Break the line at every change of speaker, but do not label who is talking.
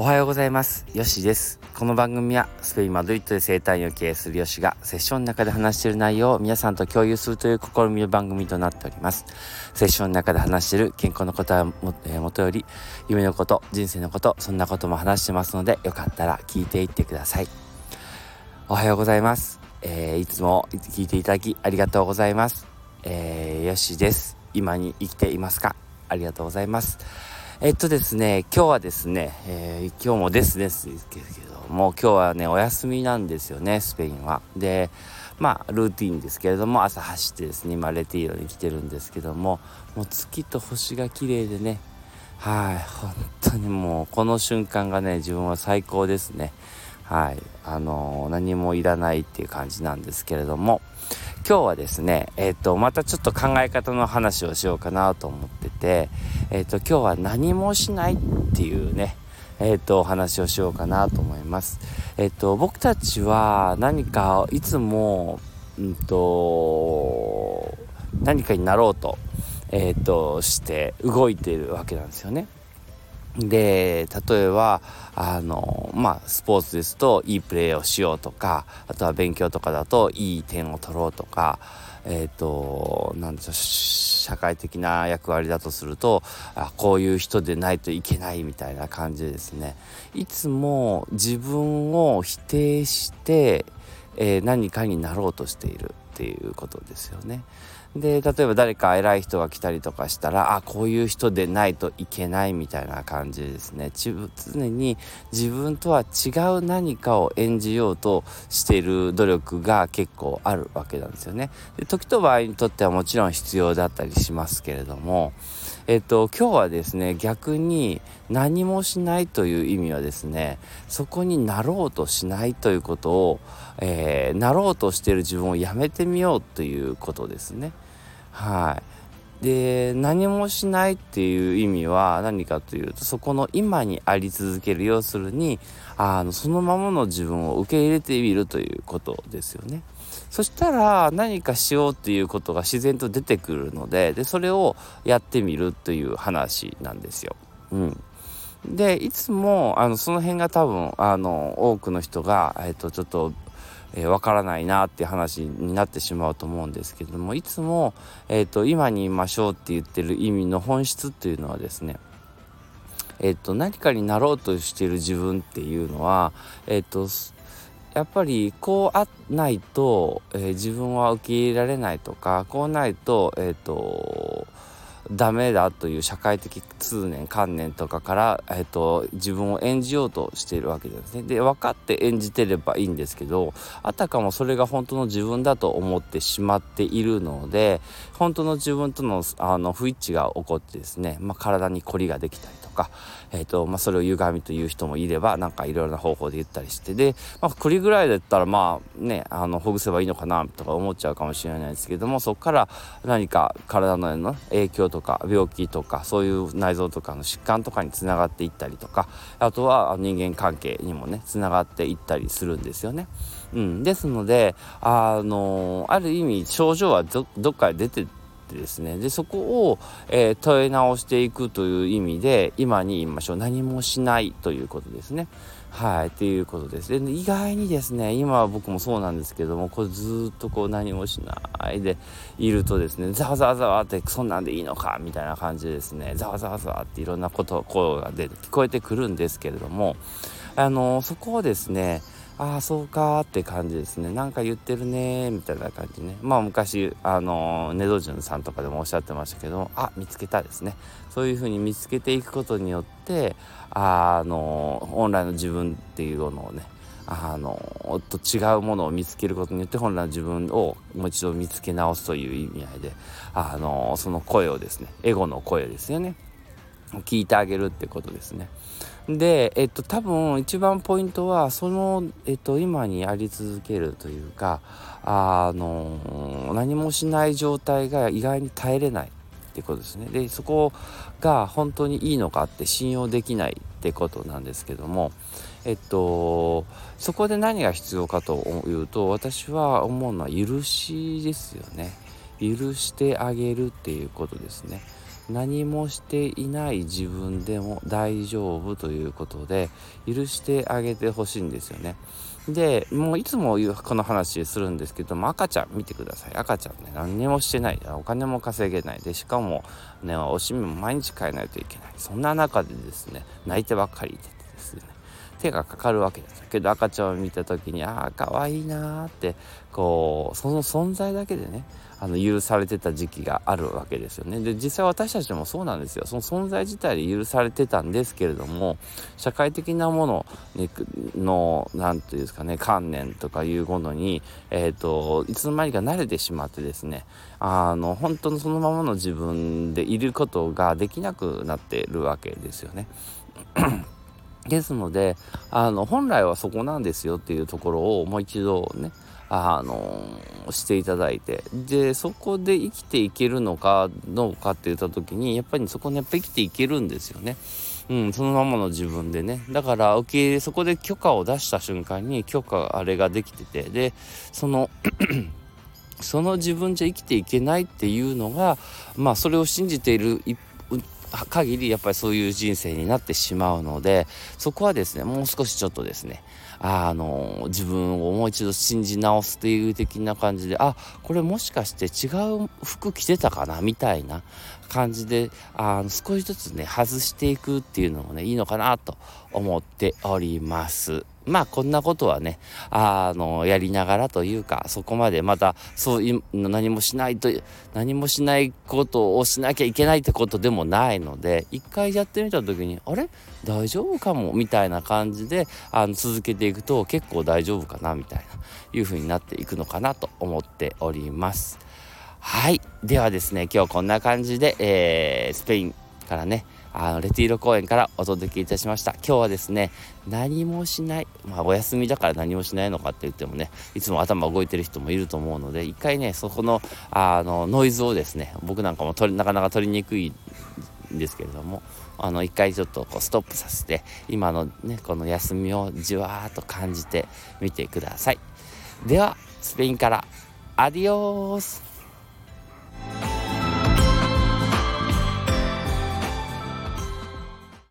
おはようございます。よしです。この番組はスペインマドリッドで生態を経営するよしがセッションの中で話している内容を皆さんと共有するという試みの番組となっております。セッションの中で話している健康のことはも,、えー、もとより夢のこと人生のことそんなことも話してますのでよかったら聞いていってください。おはようございます、えー、いつも聞いていただきありがとうございます、えー、よしです。今に生きていますか？ありがとうございます。えっとですね、今日はですね、えー、今日もですですですけども、今日はね、お休みなんですよね、スペインは。で、まあ、ルーティンですけれども、朝走ってですね、今、レティーロに来てるんですけども、もう月と星が綺麗でね、はい、本当にもう、この瞬間がね、自分は最高ですね。はい、あの、何もいらないっていう感じなんですけれども、今日はですね、えっ、ー、と、またちょっと考え方の話をしようかなと思ってて、えっ、ー、と、今日は何もしないっていうね、えっ、ー、と、お話をしようかなと思います。えっ、と、僕たちは何かいつも、うんと、何かになろうと、えっ、と、して動いているわけなんですよね。で例えばあのまあスポーツですといいプレーをしようとかあとは勉強とかだといい点を取ろうとかえっ、ー、となんでしょう社会的な役割だとするとあこういう人でないといけないみたいな感じですねいつも自分を否定して、えー、何かになろうとしているっていうことですよね。で例えば誰か偉い人が来たりとかしたらあこういう人でないといけないみたいな感じですね常に自分とは違う何かを演じようとしている努力が結構あるわけなんですよねで時と場合にとってはもちろん必要だったりしますけれどもえっと今日はですね逆に何もしないという意味はですねそこになろうとしないということを、えー、なろうとしている自分をやめてみようということですね。はいで何もしないっていう意味は何かというとそこの今にあり続ける要するにあのそのままの自分を受け入れてみるということですよね。そしたら何かしようっていうことが自然と出てくるのででそれをやってみるという話なんですよ。うん、でいつもあのその辺が多分あの多くの人が、えっと、ちょっとえー、分からないなって話になってしまうと思うんですけれどもいつも、えーと、今にいましょうって言ってる意味の本質っていうのはですねえーと、何かになろうとしている自分っていうのは、えーと、やっぱりこうあないと、えー、自分は受け入れられないとかこうないと,、えー、とダメだという社会的通念観念とかから、えーと、自分を演じようとしているわけですね。で分かって演じてればいいんですけどあたかもそれが本当の自分だと思ってしまっているので本当の自分とのあの不一致が起こってですね、まあ、体に凝りができたりとか、えーとまあ、それを歪みという人もいればなんかいろいろな方法で言ったりしてで、まあ、栗ぐらいだったらまあねあのほぐせばいいのかなとか思っちゃうかもしれないですけどもそこから何か体の影響とかとか病気とかそういう内臓とかの疾患とかにつながっていったりとかあとは人間関係にもねつながっていったりするんですよね。うん、ですのであのある意味症状はどっかで出てってですねでそこを、えー、問い直していくという意味で今に言いましょう何もしないということですね。はい、っていうことです。で意外にですね今は僕もそうなんですけどもこれずっとこう何もしないでいるとですねざわざわざわってそんなんでいいのかみたいな感じでですねざわざわざわっていろんなこと声が出て聞こえてくるんですけれどもあのそこをですねああそうかって感じですね。なんか言ってるねみたいな感じね。まあ昔あのネドジュンさんとかでもおっしゃってましたけどあ見つけたですね。そういうふうに見つけていくことによってあの本来の自分っていうものをねあのと違うものを見つけることによって本来の自分をもう一度見つけ直すという意味合いであのその声をですねエゴの声ですよね。聞いてあげるってことですね。で、えっと、多分一番ポイントはその、えっと、今にあり続けるというかあの何もしない状態が意外に耐えれないってことですね。でそこが本当にいいのかって信用できないってことなんですけどもえっとそこで何が必要かというと私は思うのは許しですよね。許してあげるっていうことですね。何もしていない自分でも大丈夫ということで許してあげてほしいんですよね。でもういつもこの話するんですけども赤ちゃん見てください。赤ちゃんね何にもしてない。お金も稼げない。でしかもねおしみも毎日変えないといけない。そんな中でですね泣いてばっかりいててですね。手がかかるわけですけど赤ちゃんを見た時にああかわいいなーってこうその存在だけでねあの許されてた時期があるわけですよね。で実際私たちもそうなんですよ。その存在自体で許されてたんですけれども社会的なものの何て言うんですかね観念とかいうものに、えーと、いつの間にか慣れてしまってですねあの本当のそのままの自分でいることができなくなってるわけですよね。ですのであの本来はそこなんですよっていうところをもう一度ねあのしていただいてでそこで生きていけるのかどうかって言った時にやっぱりそこにやっぱ生きていけるんですよね。うん、そのままの自分でねだから受け入れそこで許可を出した瞬間に許可あれができててでそのその自分じゃ生きていけないっていうのがまあそれを信じている一限りやっぱりそういう人生になってしまうのでそこはですねもう少しちょっとですねあの自分をもう一度信じ直すという的な感じであこれもしかして違う服着てたかなみたいな感じであの少しずつね外していくっていうのもねいいのかなと思っております。まあこんなことはね、あの、やりながらというか、そこまでまた、そういう、何もしないと、何もしないことをしなきゃいけないってことでもないので、一回やってみた時に、あれ？大丈夫かも？みたいな感じで、あの、続けていくと結構大丈夫かなみたいな、いう風になっていくのかなと思っております。はい。ではですね、今日こんな感じで、えー、スペインからね、あのレティーロ公園からお届けいたしました今日はですね何もしないまあお休みだから何もしないのかって言ってもねいつも頭動いてる人もいると思うので一回ねそこのあのノイズをですね僕なんかも取りなかなか取りにくいんですけれどもあの一回ちょっとこうストップさせて今のねこの休みをじわーっと感じてみてください。ではスペインからアディオース。